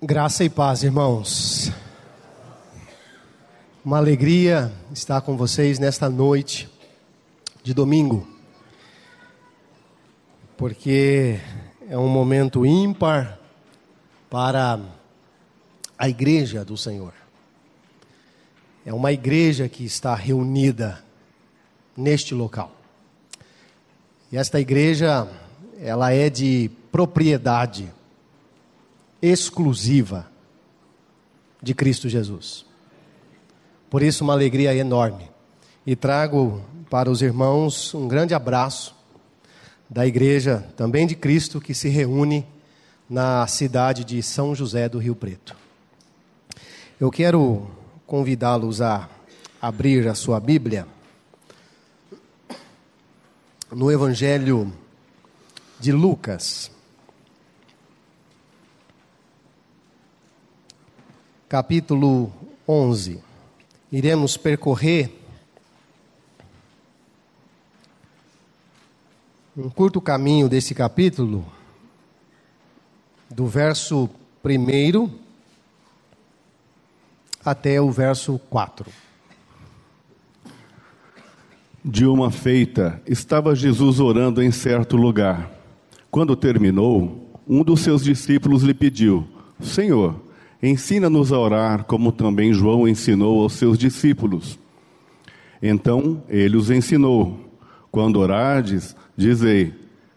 Graça e paz, irmãos. Uma alegria estar com vocês nesta noite de domingo, porque é um momento ímpar para a igreja do Senhor. É uma igreja que está reunida neste local. E esta igreja, ela é de propriedade exclusiva de Cristo Jesus. Por isso, uma alegria enorme. E trago para os irmãos um grande abraço da igreja, também de Cristo, que se reúne na cidade de São José do Rio Preto. Eu quero convidá-los a abrir a sua Bíblia no Evangelho de Lucas. Capítulo 11. Iremos percorrer um curto caminho desse capítulo, do verso 1 até o verso 4. De uma feita, estava Jesus orando em certo lugar. Quando terminou, um dos seus discípulos lhe pediu: Senhor, Ensina-nos a orar, como também João ensinou aos seus discípulos. Então ele os ensinou: Quando orardes, dizei: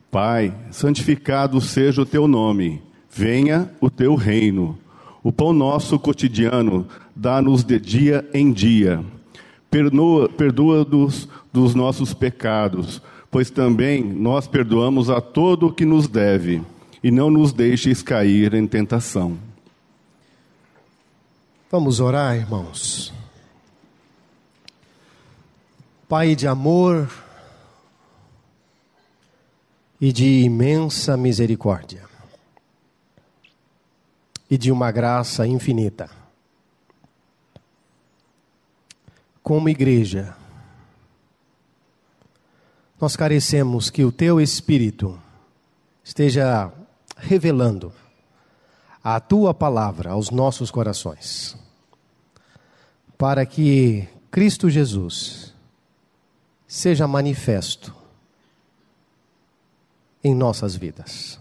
Pai, santificado seja o teu nome, venha o teu reino. O pão nosso cotidiano dá-nos de dia em dia. Perdoa-nos dos nossos pecados, pois também nós perdoamos a todo o que nos deve, e não nos deixes cair em tentação. Vamos orar, irmãos. Pai de amor e de imensa misericórdia, e de uma graça infinita. Como igreja, nós carecemos que o Teu Espírito esteja revelando a tua palavra aos nossos corações, para que Cristo Jesus seja manifesto em nossas vidas.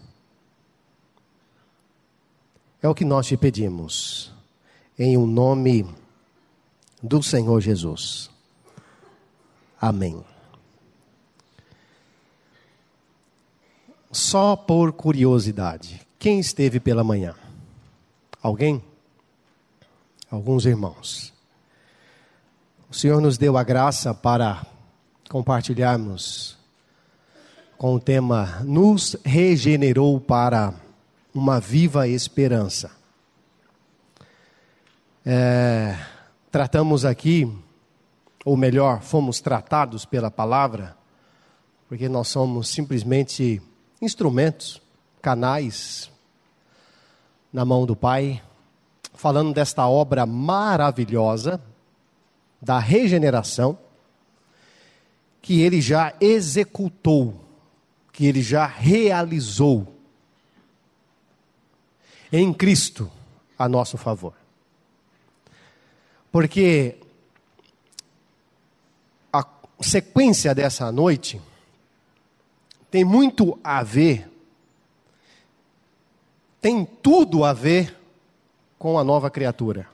É o que nós te pedimos, em o nome do Senhor Jesus. Amém. Só por curiosidade, quem esteve pela manhã? Alguém? Alguns irmãos. O Senhor nos deu a graça para compartilharmos com o tema Nos regenerou para uma viva esperança. É, tratamos aqui, ou melhor, fomos tratados pela palavra, porque nós somos simplesmente instrumentos, canais na mão do Pai, falando desta obra maravilhosa da regeneração que ele já executou, que ele já realizou em Cristo a nosso favor. Porque a sequência dessa noite tem muito a ver tem tudo a ver com a nova criatura,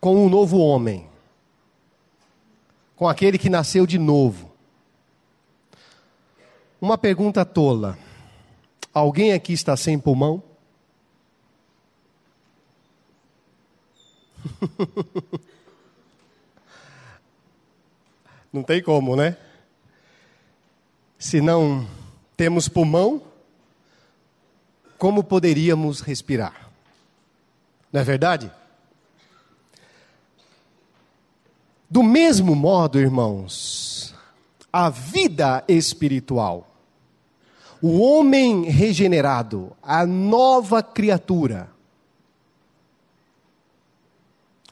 com um novo homem, com aquele que nasceu de novo. Uma pergunta tola: alguém aqui está sem pulmão? Não tem como, né? Se não temos pulmão, como poderíamos respirar. Não é verdade? Do mesmo modo, irmãos, a vida espiritual, o homem regenerado, a nova criatura,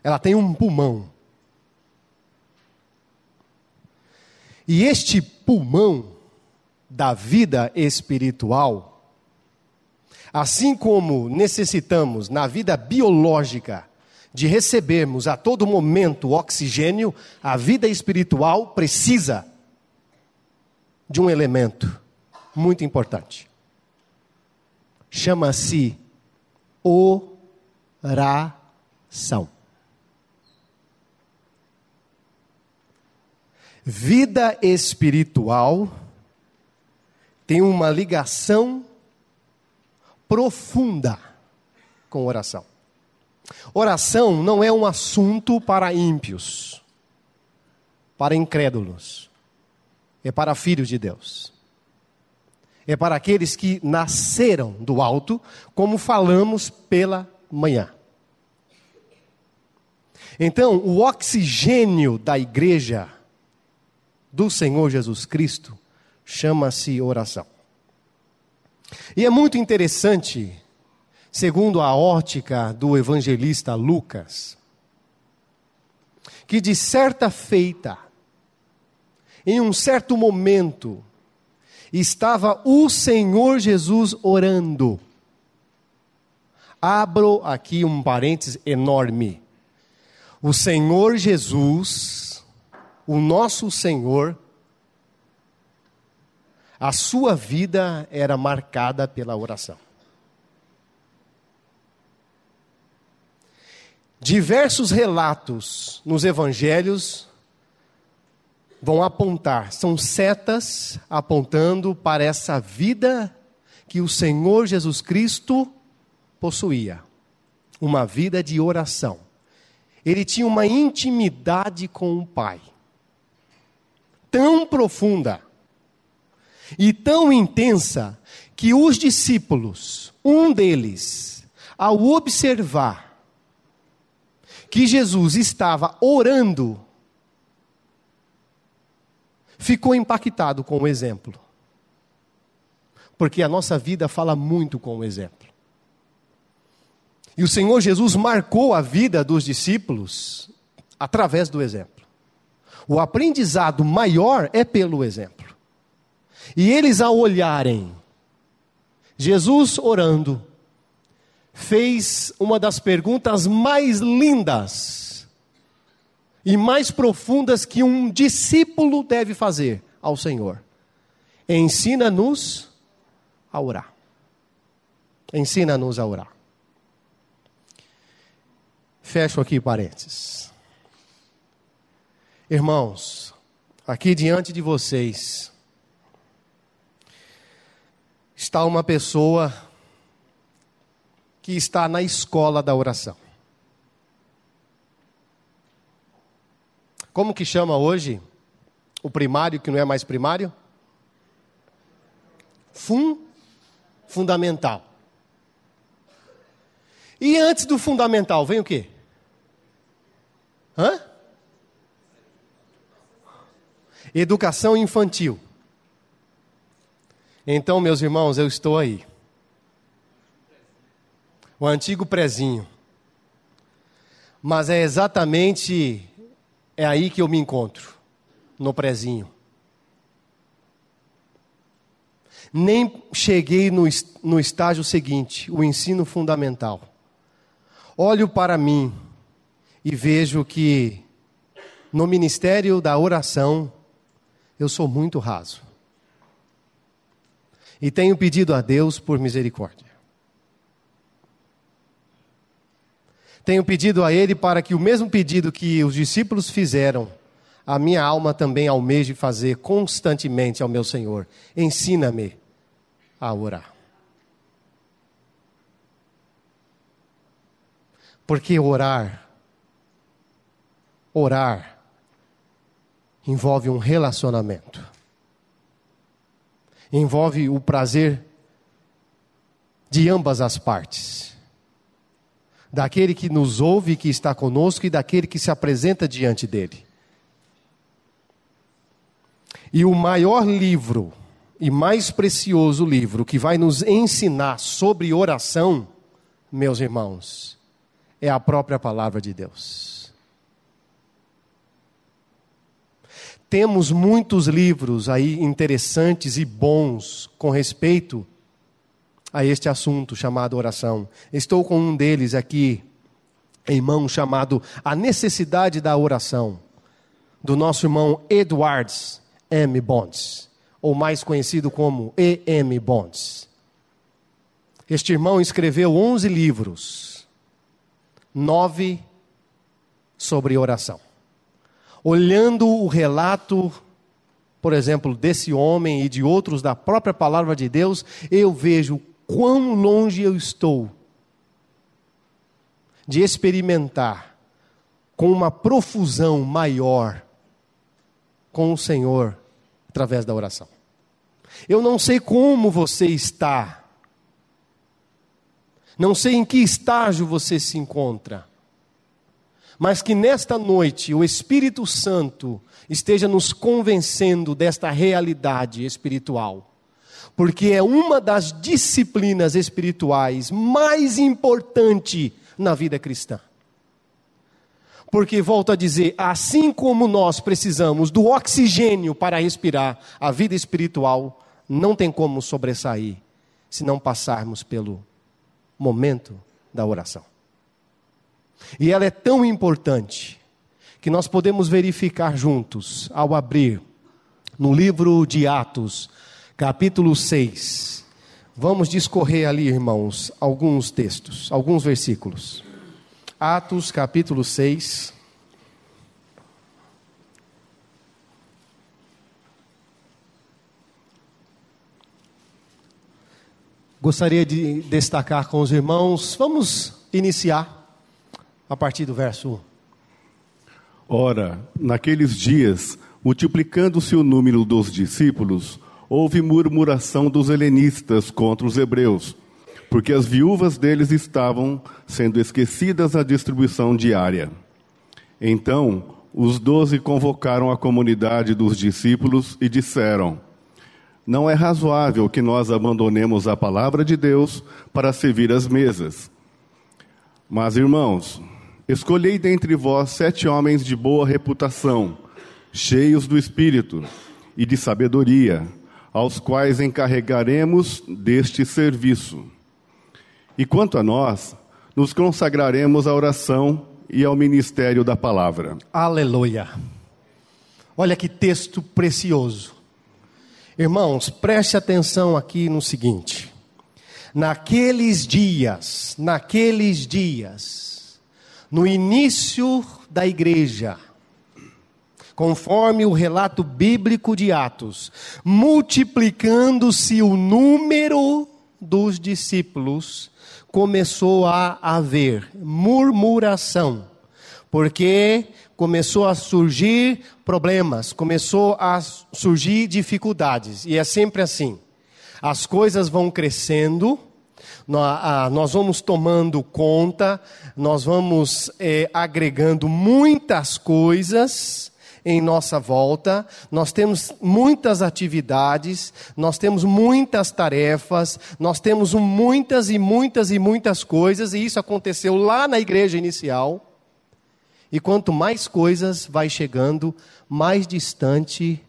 ela tem um pulmão. E este pulmão da vida espiritual Assim como necessitamos na vida biológica de recebermos a todo momento oxigênio, a vida espiritual precisa de um elemento muito importante. Chama-se oração. Vida espiritual tem uma ligação profunda com oração. Oração não é um assunto para ímpios, para incrédulos, é para filhos de Deus. É para aqueles que nasceram do alto, como falamos pela manhã. Então, o oxigênio da igreja do Senhor Jesus Cristo chama-se oração. E é muito interessante, segundo a ótica do evangelista Lucas, que de certa feita, em um certo momento, estava o Senhor Jesus orando. Abro aqui um parênteses enorme. O Senhor Jesus, o nosso Senhor, a sua vida era marcada pela oração. Diversos relatos nos evangelhos vão apontar, são setas apontando para essa vida que o Senhor Jesus Cristo possuía uma vida de oração. Ele tinha uma intimidade com o Pai tão profunda e tão intensa que os discípulos, um deles, ao observar que Jesus estava orando, ficou impactado com o exemplo. Porque a nossa vida fala muito com o exemplo. E o Senhor Jesus marcou a vida dos discípulos através do exemplo. O aprendizado maior é pelo exemplo. E eles, ao olharem Jesus orando, fez uma das perguntas mais lindas e mais profundas que um discípulo deve fazer ao Senhor: ensina-nos a orar. Ensina-nos a orar. Fecho aqui parênteses. Irmãos, aqui diante de vocês, está uma pessoa que está na escola da oração. Como que chama hoje o primário que não é mais primário? Fun fundamental. E antes do fundamental vem o quê? Hã? Educação infantil. Então, meus irmãos, eu estou aí. O antigo prezinho. Mas é exatamente é aí que eu me encontro, no prezinho. Nem cheguei no, no estágio seguinte, o ensino fundamental. Olho para mim e vejo que no ministério da oração eu sou muito raso. E tenho pedido a Deus por misericórdia. Tenho pedido a Ele para que o mesmo pedido que os discípulos fizeram, a minha alma também almeje fazer constantemente ao meu Senhor. Ensina-me a orar. Porque orar, orar, envolve um relacionamento envolve o prazer de ambas as partes. Daquele que nos ouve, que está conosco, e daquele que se apresenta diante dele. E o maior livro e mais precioso livro que vai nos ensinar sobre oração, meus irmãos, é a própria palavra de Deus. Temos muitos livros aí interessantes e bons com respeito a este assunto chamado oração. Estou com um deles aqui em mão chamado A Necessidade da Oração, do nosso irmão Edwards M. Bonds, ou mais conhecido como E.M. Bonds. Este irmão escreveu 11 livros, nove sobre oração. Olhando o relato, por exemplo, desse homem e de outros da própria palavra de Deus, eu vejo quão longe eu estou de experimentar com uma profusão maior com o Senhor através da oração. Eu não sei como você está, não sei em que estágio você se encontra, mas que nesta noite o Espírito Santo esteja nos convencendo desta realidade espiritual, porque é uma das disciplinas espirituais mais importantes na vida cristã. Porque, volto a dizer, assim como nós precisamos do oxigênio para respirar, a vida espiritual não tem como sobressair se não passarmos pelo momento da oração. E ela é tão importante que nós podemos verificar juntos ao abrir no livro de Atos, capítulo 6, Vamos discorrer ali, irmãos, alguns textos, alguns versículos. Atos capítulo 6. Gostaria de destacar com os irmãos, vamos iniciar a partir do verso 1. Ora, naqueles dias, multiplicando-se o número dos discípulos, houve murmuração dos helenistas contra os hebreus, porque as viúvas deles estavam sendo esquecidas à distribuição diária. Então, os doze convocaram a comunidade dos discípulos e disseram: Não é razoável que nós abandonemos a palavra de Deus para servir as mesas. Mas, irmãos, escolhei dentre vós sete homens de boa reputação, cheios do espírito e de sabedoria aos quais encarregaremos deste serviço. E quanto a nós, nos consagraremos à oração e ao ministério da palavra. Aleluia. Olha que texto precioso. Irmãos, preste atenção aqui no seguinte: naqueles dias, naqueles dias, no início da igreja, conforme o relato bíblico de Atos, multiplicando-se o número dos discípulos, começou a haver murmuração, porque começou a surgir problemas, começou a surgir dificuldades, e é sempre assim. As coisas vão crescendo, nós vamos tomando conta, nós vamos é, agregando muitas coisas, em nossa volta, nós temos muitas atividades, nós temos muitas tarefas, nós temos muitas e muitas e muitas coisas, e isso aconteceu lá na igreja inicial. E quanto mais coisas vai chegando, mais distante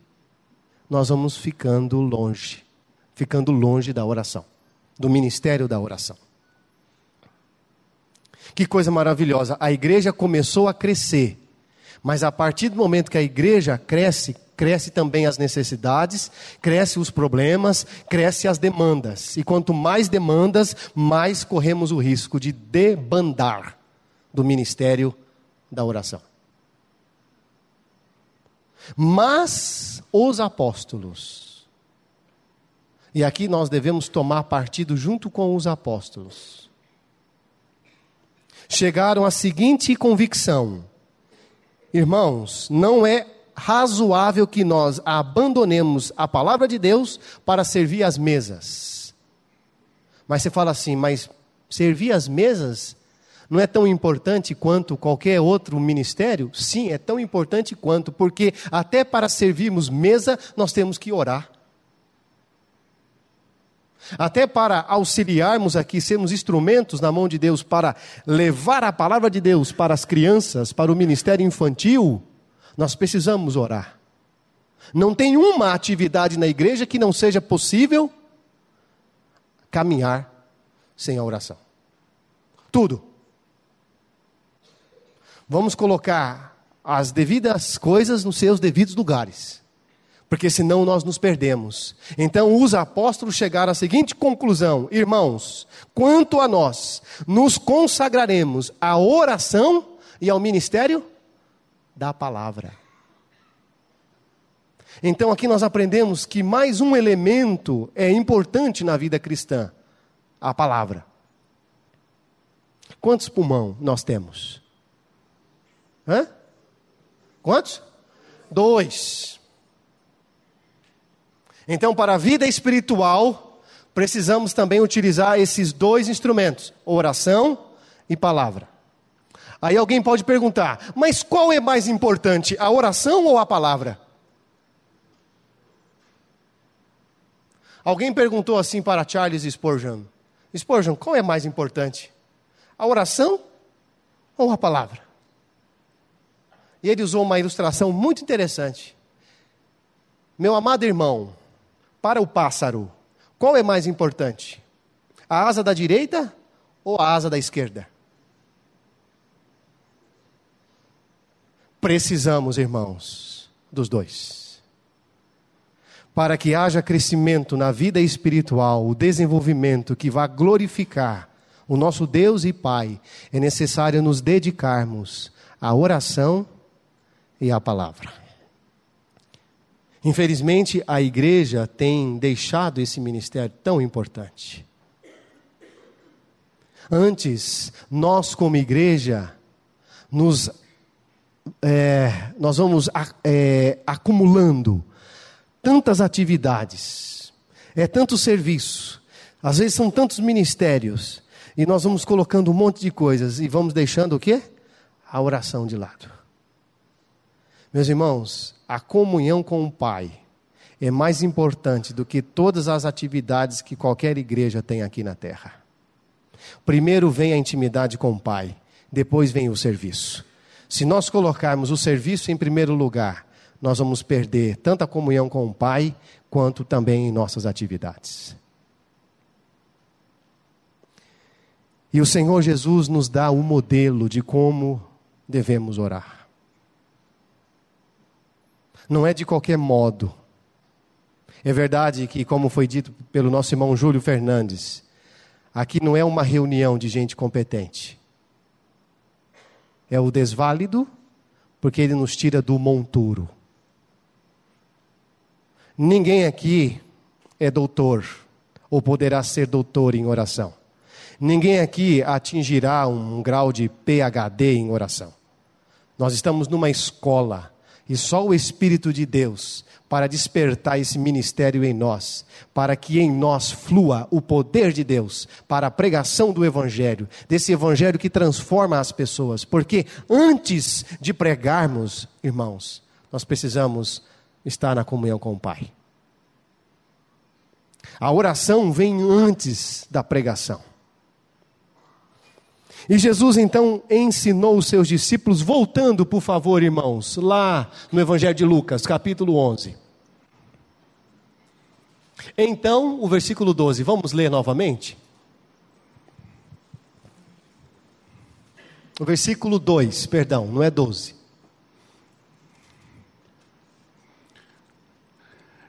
nós vamos ficando longe, ficando longe da oração, do ministério da oração. Que coisa maravilhosa! A igreja começou a crescer mas a partir do momento que a igreja cresce, cresce também as necessidades, cresce os problemas, cresce as demandas. E quanto mais demandas, mais corremos o risco de debandar do ministério da oração. Mas os apóstolos, e aqui nós devemos tomar partido junto com os apóstolos, chegaram à seguinte convicção: Irmãos, não é razoável que nós abandonemos a palavra de Deus para servir as mesas. Mas você fala assim, mas servir as mesas não é tão importante quanto qualquer outro ministério? Sim, é tão importante quanto, porque até para servirmos mesa nós temos que orar. Até para auxiliarmos aqui, sermos instrumentos na mão de Deus para levar a palavra de Deus para as crianças, para o ministério infantil, nós precisamos orar. Não tem uma atividade na igreja que não seja possível caminhar sem a oração. Tudo. Vamos colocar as devidas coisas nos seus devidos lugares, porque senão nós nos perdemos. Então, os apóstolos chegaram à seguinte conclusão: irmãos, quanto a nós, nos consagraremos à oração e ao ministério da palavra. Então, aqui nós aprendemos que mais um elemento é importante na vida cristã: a palavra. Quantos pulmão nós temos? Hã? Quantos? Dois. Então, para a vida espiritual, precisamos também utilizar esses dois instrumentos: oração e palavra. Aí alguém pode perguntar, mas qual é mais importante, a oração ou a palavra? Alguém perguntou assim para Charles Spurgeon: Spurgeon, qual é mais importante? A oração ou a palavra? E ele usou uma ilustração muito interessante. Meu amado irmão, para o pássaro, qual é mais importante? A asa da direita ou a asa da esquerda? Precisamos, irmãos, dos dois para que haja crescimento na vida espiritual, o desenvolvimento que vá glorificar o nosso Deus e Pai, é necessário nos dedicarmos à oração e à palavra. Infelizmente, a igreja tem deixado esse ministério tão importante. Antes, nós como igreja, nos, é, nós vamos é, acumulando tantas atividades, é tanto serviço, às vezes são tantos ministérios, e nós vamos colocando um monte de coisas e vamos deixando o quê? A oração de lado. Meus irmãos, a comunhão com o Pai é mais importante do que todas as atividades que qualquer igreja tem aqui na terra. Primeiro vem a intimidade com o Pai, depois vem o serviço. Se nós colocarmos o serviço em primeiro lugar nós vamos perder tanta comunhão com o Pai, quanto também em nossas atividades. E o Senhor Jesus nos dá o um modelo de como devemos orar. Não é de qualquer modo. É verdade que, como foi dito pelo nosso irmão Júlio Fernandes, aqui não é uma reunião de gente competente. É o desválido, porque ele nos tira do monturo. Ninguém aqui é doutor ou poderá ser doutor em oração. Ninguém aqui atingirá um grau de PhD em oração. Nós estamos numa escola e só o Espírito de Deus para despertar esse ministério em nós, para que em nós flua o poder de Deus para a pregação do Evangelho, desse Evangelho que transforma as pessoas, porque antes de pregarmos, irmãos, nós precisamos estar na comunhão com o Pai. A oração vem antes da pregação. E Jesus então ensinou os seus discípulos, voltando, por favor, irmãos, lá no Evangelho de Lucas, capítulo 11. Então, o versículo 12, vamos ler novamente? O versículo 2, perdão, não é 12.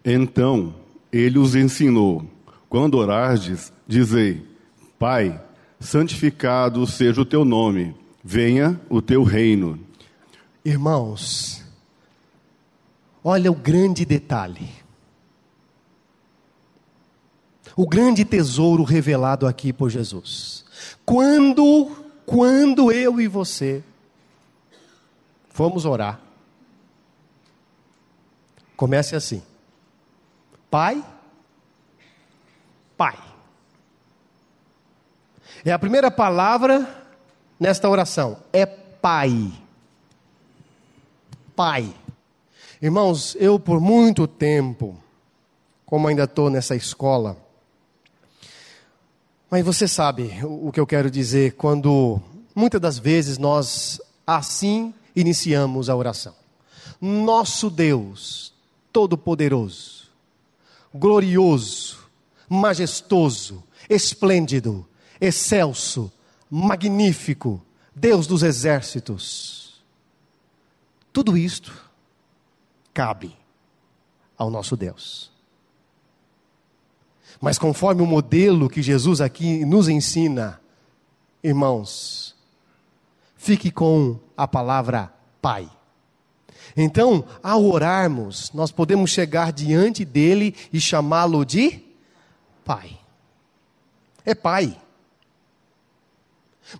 Então ele os ensinou: quando orardes, dizei: Pai, santificado seja o teu nome, venha o teu reino. Irmãos, olha o grande detalhe. O grande tesouro revelado aqui por Jesus. Quando, quando eu e você fomos orar, comece assim. Pai, Pai. É a primeira palavra nesta oração, é Pai. Pai. Irmãos, eu por muito tempo, como ainda estou nessa escola, mas você sabe o que eu quero dizer quando muitas das vezes nós assim iniciamos a oração. Nosso Deus Todo-Poderoso, glorioso, majestoso, esplêndido, excelso, magnífico, Deus dos exércitos. Tudo isto cabe ao nosso Deus. Mas conforme o modelo que Jesus aqui nos ensina, irmãos, fique com a palavra Pai. Então, ao orarmos, nós podemos chegar diante dele e chamá-lo de Pai. É Pai.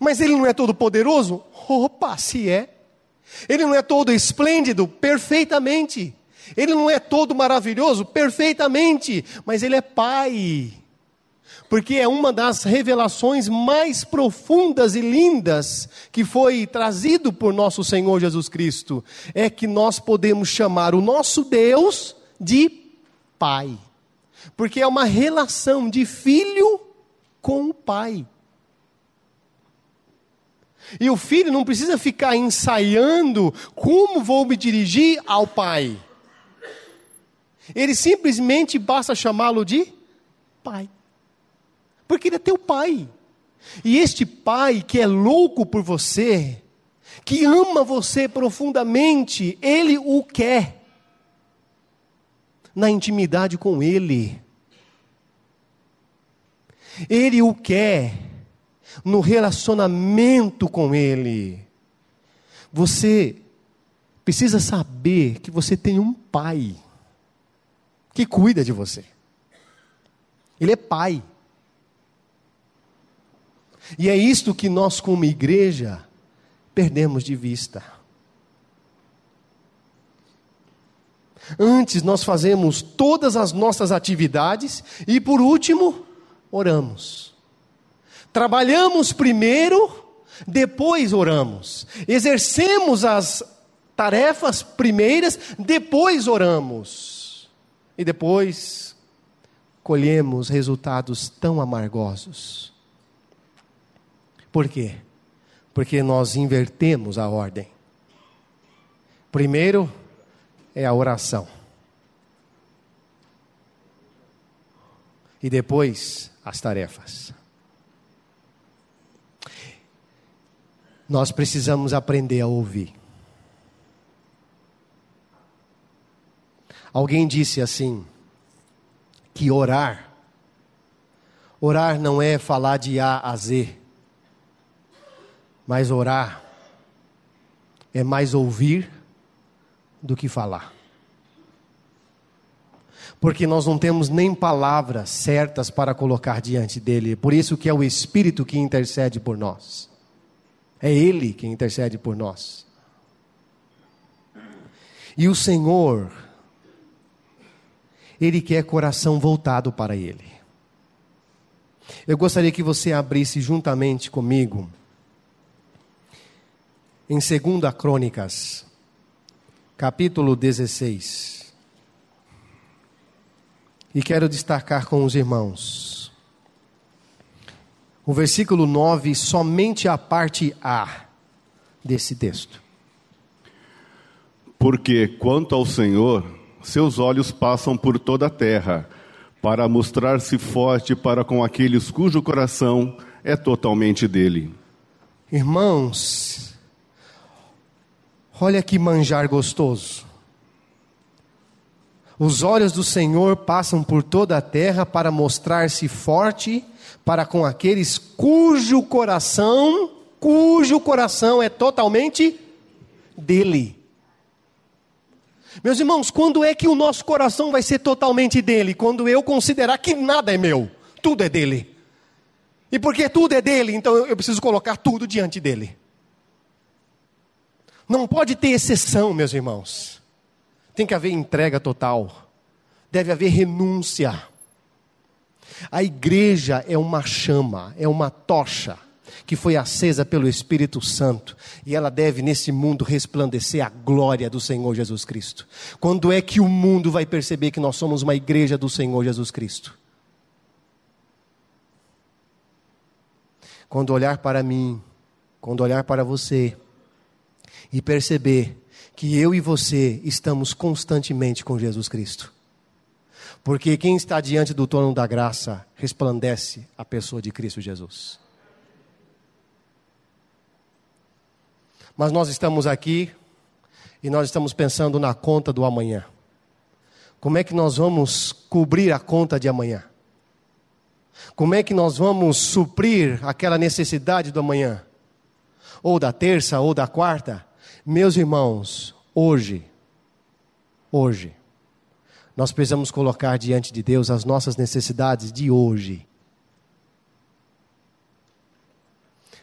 Mas ele não é todo poderoso? Opa, se é. Ele não é todo esplêndido? Perfeitamente. Ele não é todo maravilhoso? Perfeitamente. Mas ele é Pai. Porque é uma das revelações mais profundas e lindas que foi trazido por nosso Senhor Jesus Cristo. É que nós podemos chamar o nosso Deus de Pai. Porque é uma relação de filho com o Pai. E o filho não precisa ficar ensaiando como vou me dirigir ao pai. Ele simplesmente basta chamá-lo de pai. Porque ele é teu pai. E este pai que é louco por você, que ama você profundamente, ele o quer. Na intimidade com ele. Ele o quer no relacionamento com Ele. Você precisa saber que você tem um pai que cuida de você. Ele é pai. E é isto que nós, como igreja, perdemos de vista. Antes nós fazemos todas as nossas atividades e, por último, oramos. Trabalhamos primeiro, depois oramos. Exercemos as tarefas primeiras, depois oramos. E depois colhemos resultados tão amargosos. Por quê? Porque nós invertemos a ordem. Primeiro é a oração. E depois as tarefas. Nós precisamos aprender a ouvir. Alguém disse assim: que orar, orar não é falar de A a Z, mas orar é mais ouvir do que falar. Porque nós não temos nem palavras certas para colocar diante dele, por isso que é o Espírito que intercede por nós. É Ele quem intercede por nós. E o Senhor, Ele quer coração voltado para Ele. Eu gostaria que você abrisse juntamente comigo em 2 Crônicas, capítulo 16. E quero destacar com os irmãos o versículo 9, somente a parte A desse texto. Porque quanto ao Senhor, seus olhos passam por toda a terra, para mostrar-se forte para com aqueles cujo coração é totalmente dele. Irmãos, olha que manjar gostoso. Os olhos do Senhor passam por toda a terra para mostrar-se forte para com aqueles cujo coração, cujo coração é totalmente dele. Meus irmãos, quando é que o nosso coração vai ser totalmente dele? Quando eu considerar que nada é meu, tudo é dele. E porque tudo é dele, então eu preciso colocar tudo diante dele. Não pode ter exceção, meus irmãos. Tem que haver entrega total. Deve haver renúncia. A igreja é uma chama, é uma tocha que foi acesa pelo Espírito Santo e ela deve nesse mundo resplandecer a glória do Senhor Jesus Cristo. Quando é que o mundo vai perceber que nós somos uma igreja do Senhor Jesus Cristo? Quando olhar para mim, quando olhar para você e perceber que eu e você estamos constantemente com Jesus Cristo. Porque quem está diante do trono da graça resplandece a pessoa de Cristo Jesus. Mas nós estamos aqui e nós estamos pensando na conta do amanhã. Como é que nós vamos cobrir a conta de amanhã? Como é que nós vamos suprir aquela necessidade do amanhã? Ou da terça ou da quarta? Meus irmãos, hoje, hoje, nós precisamos colocar diante de Deus as nossas necessidades de hoje.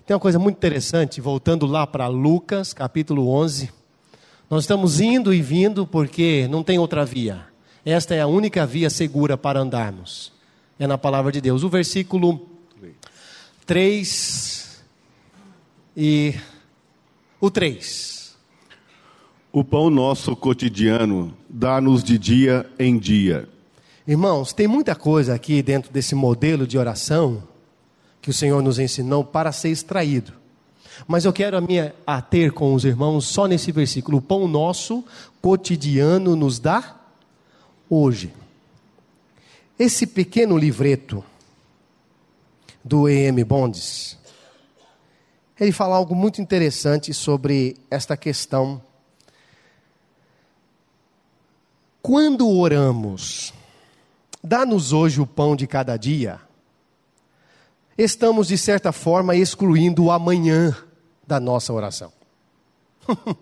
Tem uma coisa muito interessante, voltando lá para Lucas, capítulo 11. Nós estamos indo e vindo porque não tem outra via. Esta é a única via segura para andarmos. É na palavra de Deus. O versículo 3 e o 3. O pão nosso cotidiano dá-nos de dia em dia. Irmãos, tem muita coisa aqui dentro desse modelo de oração que o Senhor nos ensinou para ser extraído. Mas eu quero a minha ater com os irmãos só nesse versículo. O pão nosso cotidiano nos dá hoje. Esse pequeno livreto do E.M. Bondes, ele fala algo muito interessante sobre esta questão. Quando oramos, dá-nos hoje o pão de cada dia estamos, de certa forma, excluindo o amanhã da nossa oração.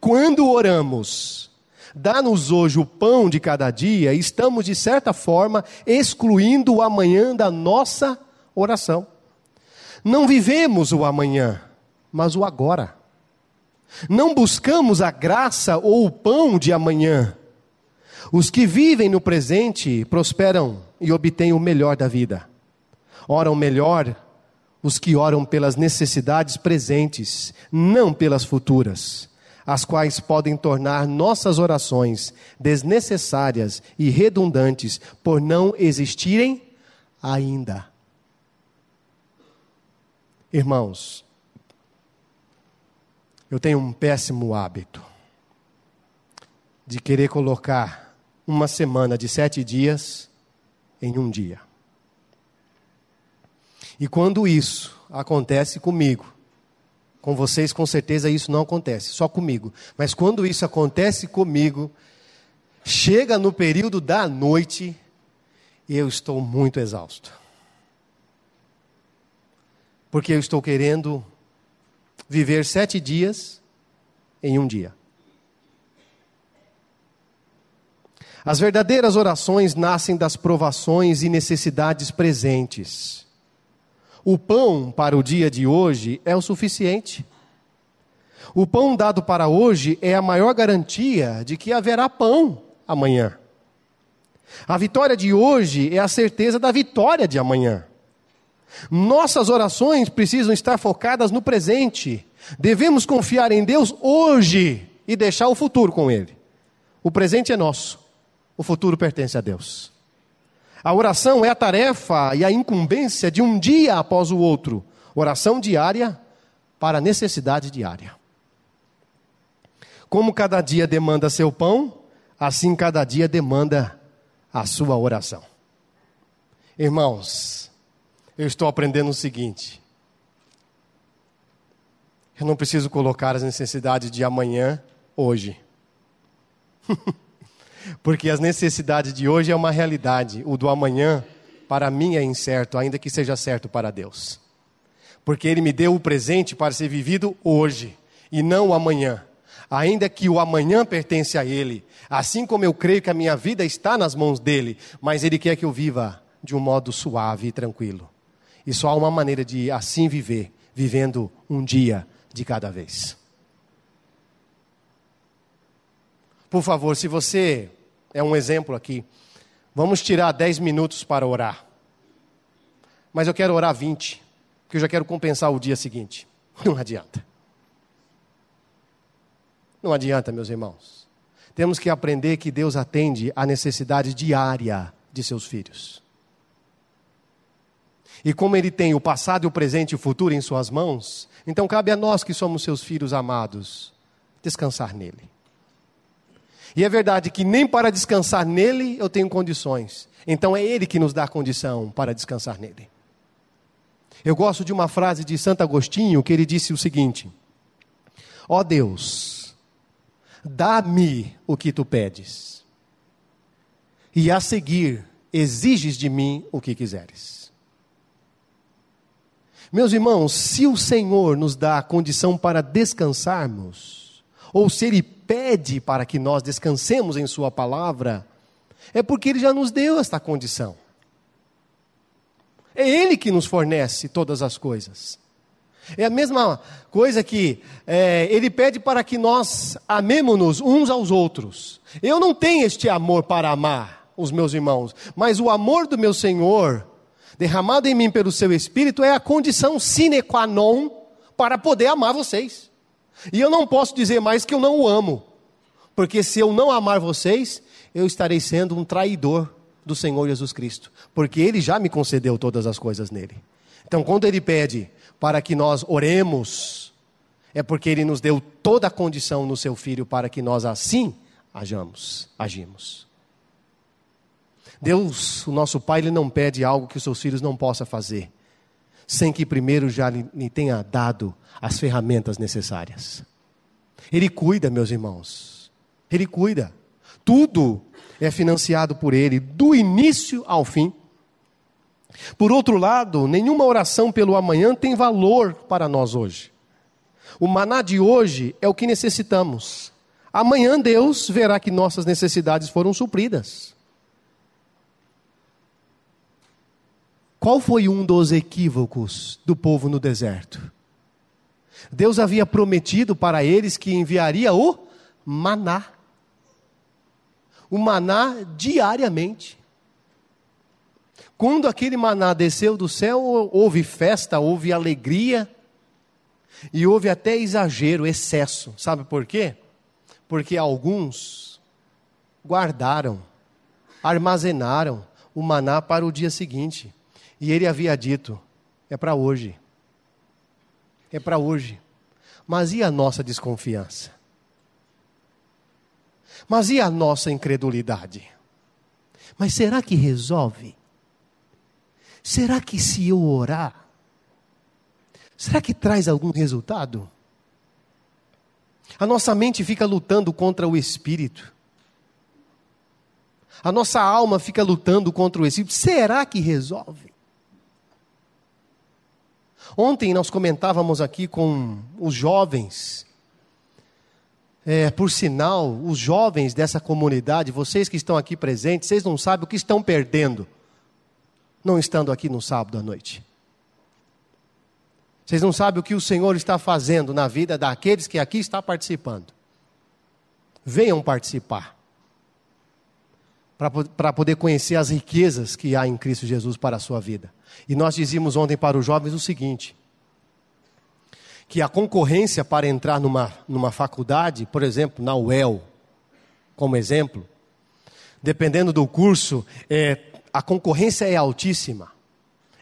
Quando oramos, dá-nos hoje o pão de cada dia, estamos, de certa forma, excluindo o amanhã da nossa oração. Não vivemos o amanhã, mas o agora. Não buscamos a graça ou o pão de amanhã. Os que vivem no presente prosperam e obtêm o melhor da vida oram melhor os que oram pelas necessidades presentes, não pelas futuras, as quais podem tornar nossas orações desnecessárias e redundantes por não existirem ainda. Irmãos, eu tenho um péssimo hábito de querer colocar uma semana de sete dias em um dia. E quando isso acontece comigo, com vocês com certeza isso não acontece, só comigo. Mas quando isso acontece comigo, chega no período da noite e eu estou muito exausto. Porque eu estou querendo viver sete dias em um dia. As verdadeiras orações nascem das provações e necessidades presentes o pão para o dia de hoje é o suficiente. O pão dado para hoje é a maior garantia de que haverá pão amanhã. A vitória de hoje é a certeza da vitória de amanhã. Nossas orações precisam estar focadas no presente. Devemos confiar em Deus hoje e deixar o futuro com Ele. O presente é nosso, o futuro pertence a Deus. A oração é a tarefa e a incumbência de um dia após o outro. Oração diária para necessidade diária. Como cada dia demanda seu pão, assim cada dia demanda a sua oração. Irmãos, eu estou aprendendo o seguinte: eu não preciso colocar as necessidades de amanhã hoje. Porque as necessidades de hoje é uma realidade, o do amanhã, para mim, é incerto, ainda que seja certo para Deus. Porque Ele me deu o presente para ser vivido hoje e não o amanhã. Ainda que o amanhã pertence a Ele, assim como eu creio que a minha vida está nas mãos dele, mas Ele quer que eu viva de um modo suave e tranquilo. E só há uma maneira de assim viver, vivendo um dia de cada vez. Por favor, se você é um exemplo aqui, vamos tirar 10 minutos para orar. Mas eu quero orar 20, porque eu já quero compensar o dia seguinte. Não adianta. Não adianta, meus irmãos. Temos que aprender que Deus atende à necessidade diária de seus filhos. E como Ele tem o passado, o presente e o futuro em Suas mãos, então cabe a nós que somos seus filhos amados descansar nele. E é verdade que nem para descansar nele eu tenho condições. Então é ele que nos dá condição para descansar nele. Eu gosto de uma frase de Santo Agostinho que ele disse o seguinte: Ó Deus, dá-me o que tu pedes, e a seguir exiges de mim o que quiseres. Meus irmãos, se o Senhor nos dá a condição para descansarmos, ou se Ele pede para que nós descansemos em Sua palavra, é porque Ele já nos deu esta condição. É Ele que nos fornece todas as coisas. É a mesma coisa que é, Ele pede para que nós amemos-nos uns aos outros. Eu não tenho este amor para amar os meus irmãos, mas o amor do meu Senhor, derramado em mim pelo Seu Espírito, é a condição sine qua non para poder amar vocês. E eu não posso dizer mais que eu não o amo, porque se eu não amar vocês, eu estarei sendo um traidor do Senhor Jesus Cristo, porque Ele já me concedeu todas as coisas nele. Então, quando Ele pede para que nós oremos, é porque Ele nos deu toda a condição no Seu Filho para que nós assim hajamos, agimos. Deus, o nosso Pai, Ele não pede algo que os seus filhos não possam fazer, sem que primeiro já lhe, tenha dado as ferramentas necessárias. Ele cuida, meus irmãos. Ele cuida. Tudo é financiado por Ele, do início ao fim. Por outro lado, nenhuma oração pelo amanhã tem valor para nós hoje. O maná de hoje é o que necessitamos. Amanhã Deus verá que nossas necessidades foram supridas. Qual foi um dos equívocos do povo no deserto? Deus havia prometido para eles que enviaria o maná. O maná diariamente. Quando aquele maná desceu do céu, houve festa, houve alegria e houve até exagero, excesso. Sabe por quê? Porque alguns guardaram, armazenaram o maná para o dia seguinte. E ele havia dito: é para hoje. É para hoje. Mas e a nossa desconfiança? Mas e a nossa incredulidade? Mas será que resolve? Será que se eu orar, será que traz algum resultado? A nossa mente fica lutando contra o espírito. A nossa alma fica lutando contra o espírito. Será que resolve? Ontem nós comentávamos aqui com os jovens. É, por sinal, os jovens dessa comunidade, vocês que estão aqui presentes, vocês não sabem o que estão perdendo, não estando aqui no sábado à noite. Vocês não sabem o que o Senhor está fazendo na vida daqueles que aqui estão participando. Venham participar. Para poder conhecer as riquezas que há em Cristo Jesus para a sua vida. E nós dizíamos ontem para os jovens o seguinte: que a concorrência para entrar numa, numa faculdade, por exemplo, na UEL, como exemplo, dependendo do curso, é, a concorrência é altíssima.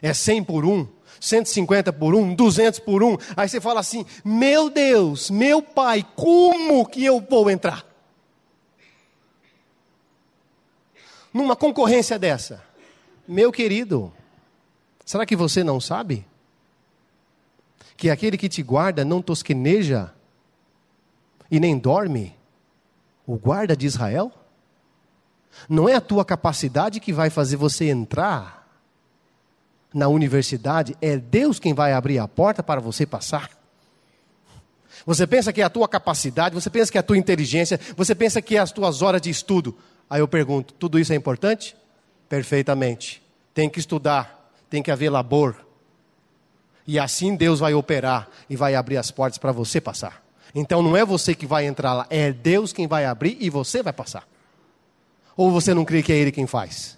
É 100 por 1, 150 por 1, 200 por 1. Aí você fala assim: meu Deus, meu pai, como que eu vou entrar? Numa concorrência dessa. Meu querido, Será que você não sabe? Que aquele que te guarda não tosqueneja e nem dorme? O guarda de Israel? Não é a tua capacidade que vai fazer você entrar na universidade, é Deus quem vai abrir a porta para você passar. Você pensa que é a tua capacidade, você pensa que é a tua inteligência, você pensa que é as tuas horas de estudo. Aí eu pergunto: tudo isso é importante? Perfeitamente. Tem que estudar, tem que haver labor. E assim Deus vai operar e vai abrir as portas para você passar. Então não é você que vai entrar lá, é Deus quem vai abrir e você vai passar. Ou você não crê que é Ele quem faz?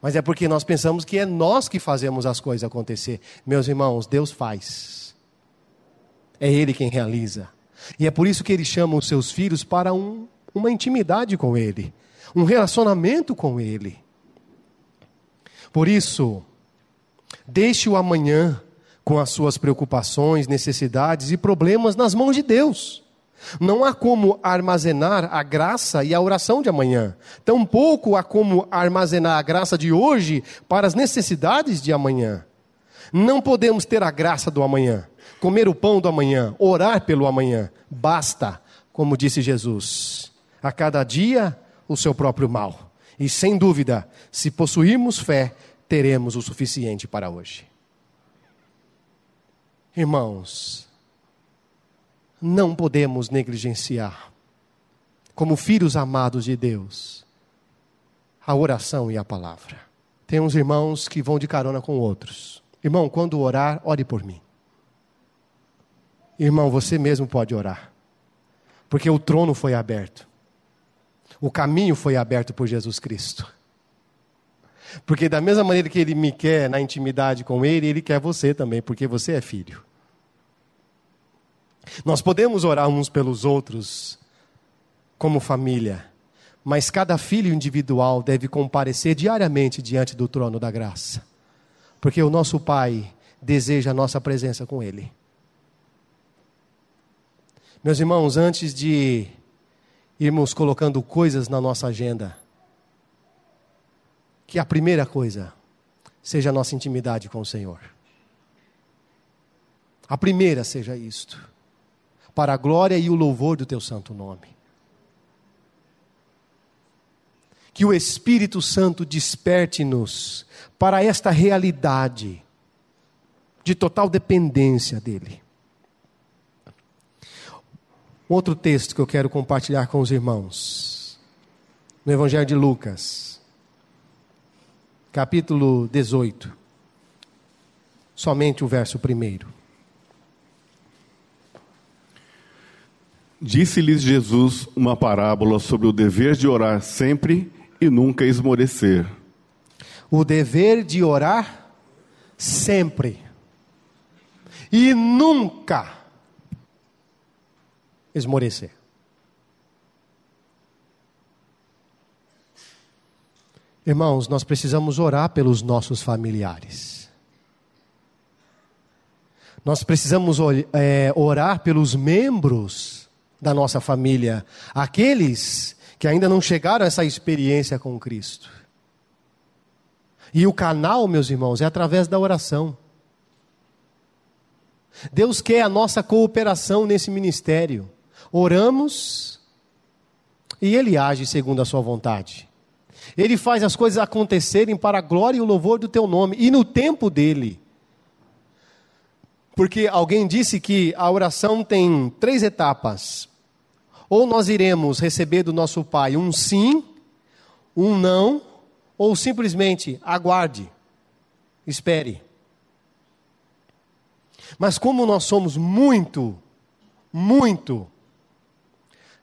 Mas é porque nós pensamos que é nós que fazemos as coisas acontecer. Meus irmãos, Deus faz. É Ele quem realiza. E é por isso que Ele chama os seus filhos para um, uma intimidade com Ele, um relacionamento com Ele. Por isso, Deixe o amanhã com as suas preocupações, necessidades e problemas nas mãos de Deus. Não há como armazenar a graça e a oração de amanhã. Tampouco há como armazenar a graça de hoje para as necessidades de amanhã. Não podemos ter a graça do amanhã, comer o pão do amanhã, orar pelo amanhã. Basta, como disse Jesus, a cada dia o seu próprio mal. E sem dúvida, se possuirmos fé, teremos o suficiente para hoje. Irmãos, não podemos negligenciar, como filhos amados de Deus, a oração e a palavra. Tem uns irmãos que vão de carona com outros. Irmão, quando orar, ore por mim. Irmão, você mesmo pode orar, porque o trono foi aberto, o caminho foi aberto por Jesus Cristo. Porque da mesma maneira que ele me quer na intimidade com ele, ele quer você também, porque você é filho. Nós podemos orar uns pelos outros como família, mas cada filho individual deve comparecer diariamente diante do trono da graça, porque o nosso Pai deseja a nossa presença com Ele. Meus irmãos, antes de irmos colocando coisas na nossa agenda, que a primeira coisa seja a nossa intimidade com o Senhor. A primeira seja isto, para a glória e o louvor do teu santo nome. Que o Espírito Santo desperte-nos para esta realidade de total dependência dEle. Outro texto que eu quero compartilhar com os irmãos, no Evangelho de Lucas capítulo 18, somente o verso primeiro. Disse-lhes Jesus uma parábola sobre o dever de orar sempre e nunca esmorecer. O dever de orar sempre e nunca esmorecer. Irmãos, nós precisamos orar pelos nossos familiares. Nós precisamos é, orar pelos membros da nossa família, aqueles que ainda não chegaram a essa experiência com Cristo. E o canal, meus irmãos, é através da oração. Deus quer a nossa cooperação nesse ministério. Oramos e Ele age segundo a Sua vontade. Ele faz as coisas acontecerem para a glória e o louvor do teu nome e no tempo dele. Porque alguém disse que a oração tem três etapas. Ou nós iremos receber do nosso Pai um sim, um não, ou simplesmente aguarde, espere. Mas como nós somos muito, muito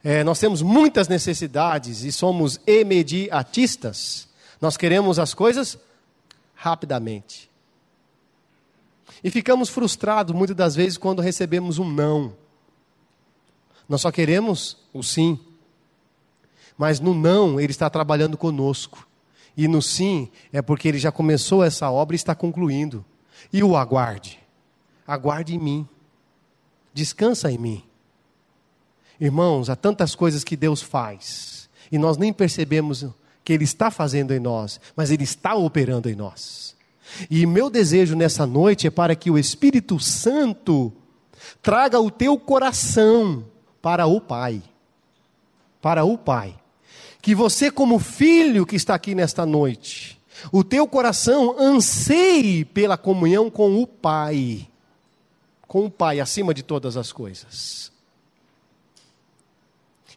é, nós temos muitas necessidades e somos imediatistas. Nós queremos as coisas rapidamente. E ficamos frustrados muitas das vezes quando recebemos um não. Nós só queremos o sim. Mas no não, ele está trabalhando conosco. E no sim, é porque ele já começou essa obra e está concluindo. E o aguarde. Aguarde em mim. Descansa em mim. Irmãos, há tantas coisas que Deus faz e nós nem percebemos que Ele está fazendo em nós, mas Ele está operando em nós. E meu desejo nessa noite é para que o Espírito Santo traga o teu coração para o Pai. Para o Pai. Que você, como filho que está aqui nesta noite, o teu coração anseie pela comunhão com o Pai. Com o Pai acima de todas as coisas.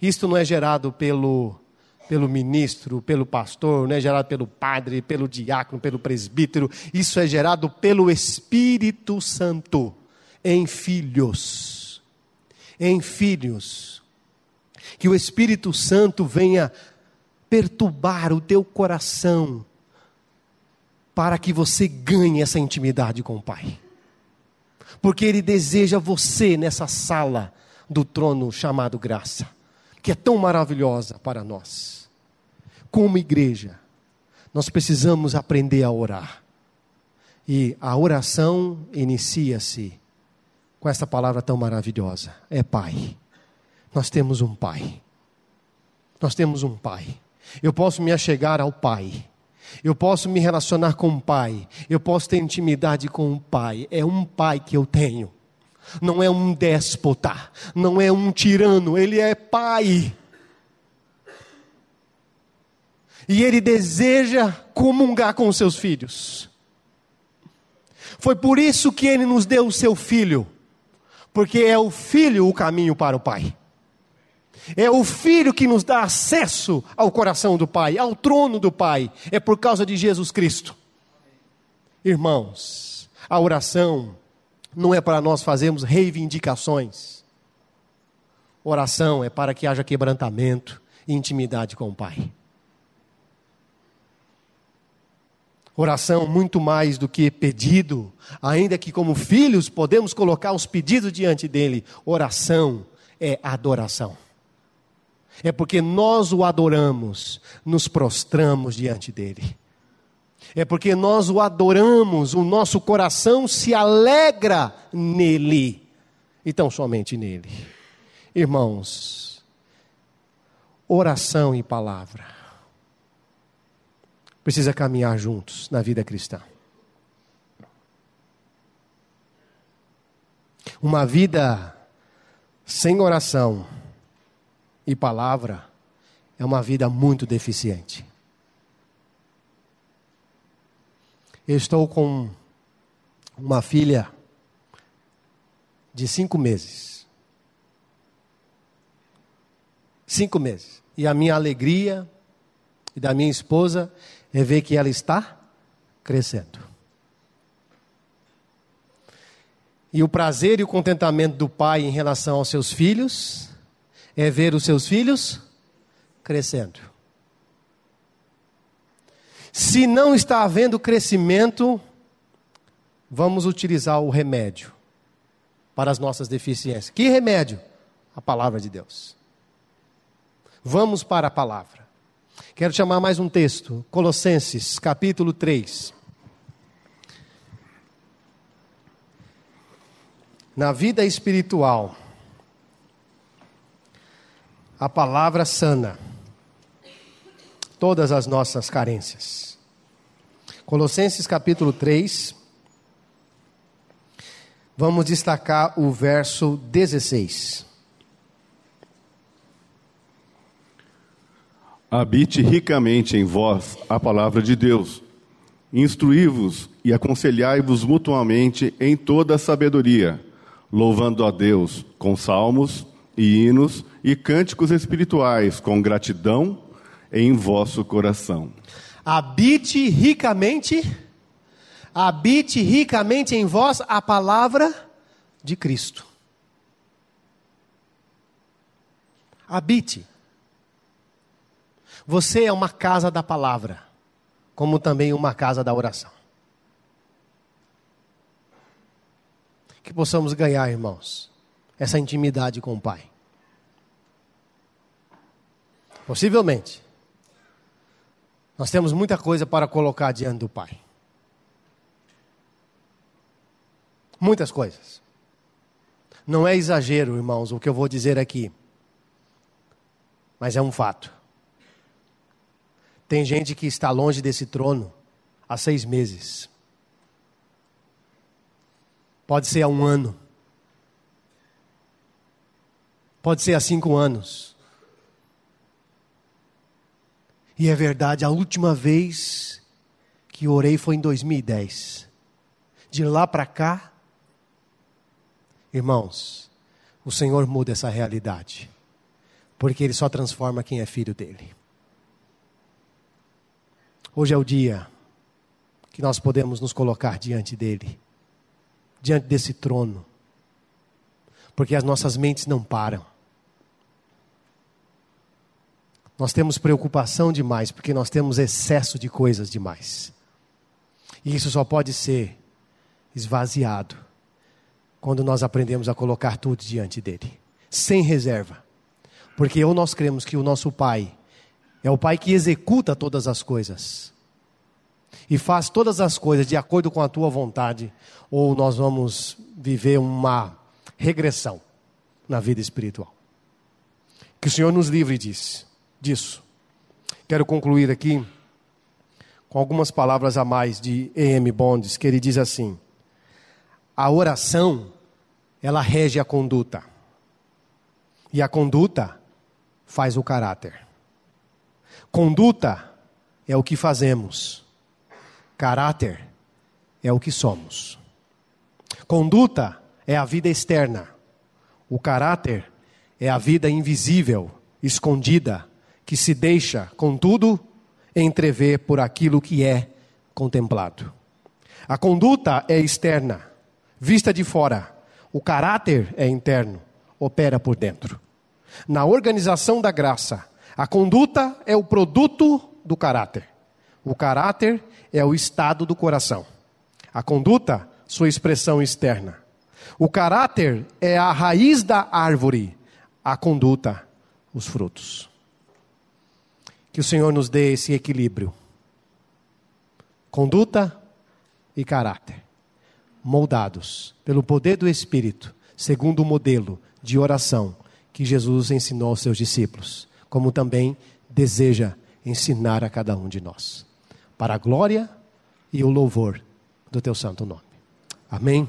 Isto não é gerado pelo, pelo ministro, pelo pastor, não é gerado pelo padre, pelo diácono, pelo presbítero. Isso é gerado pelo Espírito Santo em filhos. Em filhos. Que o Espírito Santo venha perturbar o teu coração para que você ganhe essa intimidade com o Pai. Porque Ele deseja você nessa sala do trono chamado graça que é tão maravilhosa para nós. Como igreja, nós precisamos aprender a orar. E a oração inicia-se com essa palavra tão maravilhosa: é Pai. Nós temos um Pai. Nós temos um Pai. Eu posso me achegar ao Pai. Eu posso me relacionar com o Pai. Eu posso ter intimidade com o Pai. É um Pai que eu tenho. Não é um déspota. Não é um tirano. Ele é Pai. E Ele deseja comungar com os seus filhos. Foi por isso que Ele nos deu o seu Filho. Porque é o Filho o caminho para o Pai. É o Filho que nos dá acesso ao coração do Pai, ao trono do Pai. É por causa de Jesus Cristo. Irmãos, a oração não é para nós fazermos reivindicações. Oração é para que haja quebrantamento e intimidade com o Pai. Oração muito mais do que pedido, ainda que como filhos podemos colocar os pedidos diante dele. Oração é adoração é porque nós o adoramos, nos prostramos diante dele. É porque nós o adoramos, o nosso coração se alegra nele, então somente nele. Irmãos, oração e palavra precisa caminhar juntos na vida cristã. Uma vida sem oração e palavra é uma vida muito deficiente. Eu estou com uma filha de cinco meses. Cinco meses. E a minha alegria e da minha esposa é ver que ela está crescendo. E o prazer e o contentamento do pai em relação aos seus filhos é ver os seus filhos crescendo. Se não está havendo crescimento, vamos utilizar o remédio para as nossas deficiências. Que remédio? A palavra de Deus. Vamos para a palavra. Quero chamar mais um texto, Colossenses, capítulo 3. Na vida espiritual, a palavra sana todas as nossas carências. Colossenses capítulo 3, vamos destacar o verso 16. Habite ricamente em vós a palavra de Deus. Instruí-vos e aconselhai-vos mutuamente em toda a sabedoria, louvando a Deus com salmos e hinos e cânticos espirituais com gratidão em vosso coração. Habite ricamente, habite ricamente em vós a palavra de Cristo. Habite. Você é uma casa da palavra, como também uma casa da oração. Que possamos ganhar, irmãos, essa intimidade com o Pai. Possivelmente. Nós temos muita coisa para colocar diante do Pai. Muitas coisas. Não é exagero, irmãos, o que eu vou dizer aqui. Mas é um fato. Tem gente que está longe desse trono há seis meses. Pode ser há um ano. Pode ser há cinco anos. E é verdade, a última vez que orei foi em 2010. De lá para cá, irmãos, o Senhor muda essa realidade, porque Ele só transforma quem é filho dele. Hoje é o dia que nós podemos nos colocar diante dele, diante desse trono, porque as nossas mentes não param. Nós temos preocupação demais, porque nós temos excesso de coisas demais. E isso só pode ser esvaziado quando nós aprendemos a colocar tudo diante dele, sem reserva. Porque ou nós cremos que o nosso Pai é o Pai que executa todas as coisas e faz todas as coisas de acordo com a tua vontade, ou nós vamos viver uma regressão na vida espiritual. Que o Senhor nos livre disso disso. Quero concluir aqui com algumas palavras a mais de E.M. Bonds, que ele diz assim: a oração, ela rege a conduta. E a conduta faz o caráter. Conduta é o que fazemos, caráter é o que somos. Conduta é a vida externa, o caráter é a vida invisível, escondida, que se deixa, contudo, entrever por aquilo que é contemplado. A conduta é externa, vista de fora. O caráter é interno, opera por dentro. Na organização da graça, a conduta é o produto do caráter. O caráter é o estado do coração. A conduta, sua expressão externa. O caráter é a raiz da árvore, a conduta, os frutos. Que o Senhor nos dê esse equilíbrio. Conduta e caráter, moldados pelo poder do Espírito, segundo o modelo de oração que Jesus ensinou aos seus discípulos, como também deseja ensinar a cada um de nós, para a glória e o louvor do teu santo nome. Amém.